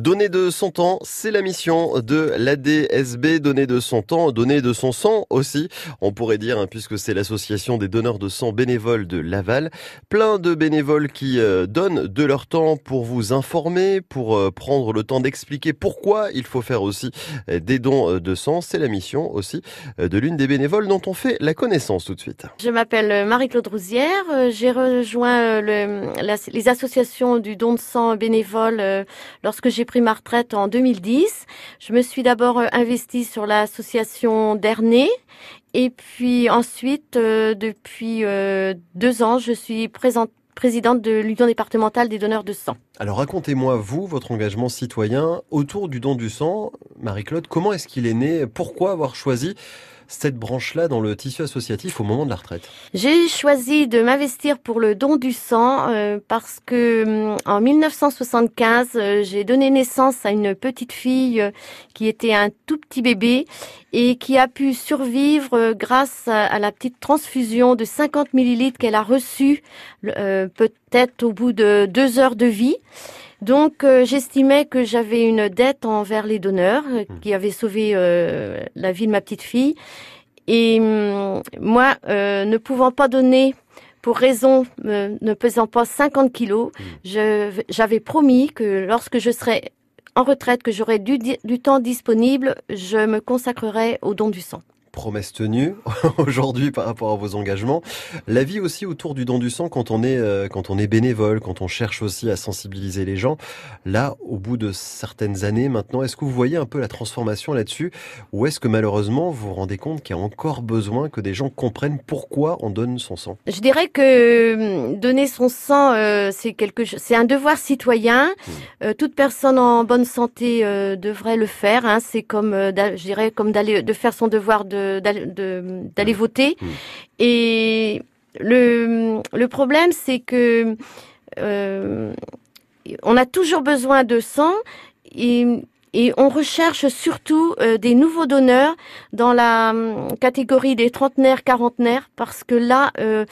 Donner de son temps, c'est la mission de l'ADSB. Donner de son temps, donner de son sang aussi, on pourrait dire, hein, puisque c'est l'association des donneurs de sang bénévoles de Laval. Plein de bénévoles qui euh, donnent de leur temps pour vous informer, pour euh, prendre le temps d'expliquer pourquoi il faut faire aussi euh, des dons de sang. C'est la mission aussi de l'une des bénévoles dont on fait la connaissance tout de suite. Je m'appelle Marie-Claude Rousière. J'ai rejoint le, les associations du don de sang bénévole lorsque j'ai pris ma retraite en 2010. Je me suis d'abord euh, investie sur l'association Dernay et puis ensuite, euh, depuis euh, deux ans, je suis présidente de l'Union départementale des donneurs de sang. Alors racontez-moi, vous, votre engagement citoyen autour du don du sang. Marie-Claude, comment est-ce qu'il est né? Pourquoi avoir choisi cette branche-là dans le tissu associatif au moment de la retraite J'ai choisi de m'investir pour le don du sang euh, parce que hum, en 1975, euh, j'ai donné naissance à une petite fille euh, qui était un tout petit bébé et qui a pu survivre grâce à, la petite transfusion de 50 millilitres qu'elle a reçue peut-être au bout de deux heures de vie. Donc euh, j'estimais que j'avais une dette envers les donneurs euh, hmm. qui avaient sauvé euh, la vie de ma petite fille. Et hum, moi, ne pouvant pas donner pour raison ne pesant pas 50 kilos, hmm. j'avais promis que lorsque je serais en retraite, que j'aurais du, du temps disponible, je me consacrerais au don du sang promesse tenue aujourd'hui par rapport à vos engagements. La vie aussi autour du don du sang quand on est euh, quand on est bénévole, quand on cherche aussi à sensibiliser les gens. Là, au bout de certaines années maintenant, est-ce que vous voyez un peu la transformation là-dessus ou est-ce que malheureusement vous vous rendez compte qu'il y a encore besoin que des gens comprennent pourquoi on donne son sang? Je dirais que hum, donner son sang euh, c'est quelque c'est un devoir citoyen. Hmm. Euh, toute personne en bonne santé devrait le faire hein. c'est comme je dirais comme d'aller de faire son devoir de d'aller voter. Mmh. Et le, le problème, c'est que euh, on a toujours besoin de sang et, et on recherche surtout euh, des nouveaux donneurs dans la hum, catégorie des trentenaires, quarantenaires, parce que là, euh,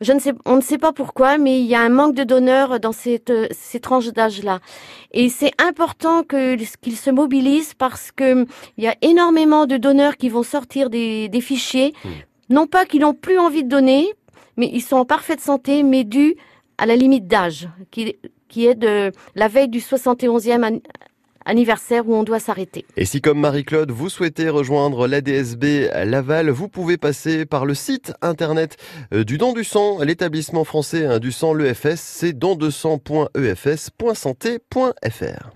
je ne sais, on ne sait pas pourquoi, mais il y a un manque de donneurs dans cette, ces tranches d'âge-là. Et c'est important que qu'ils se mobilisent parce que il y a énormément de donneurs qui vont sortir des, des fichiers, hmm. non pas qu'ils n'ont plus envie de donner, mais ils sont en parfaite santé, mais dû à la limite d'âge, qui, qui est de la veille du 71e anniversaire où on doit s'arrêter. Et si comme Marie-Claude, vous souhaitez rejoindre l'ADSB Laval, vous pouvez passer par le site internet euh, du don du sang, l'établissement français hein, du sang, l'EFS, c'est don de sang.efs.santé.fr.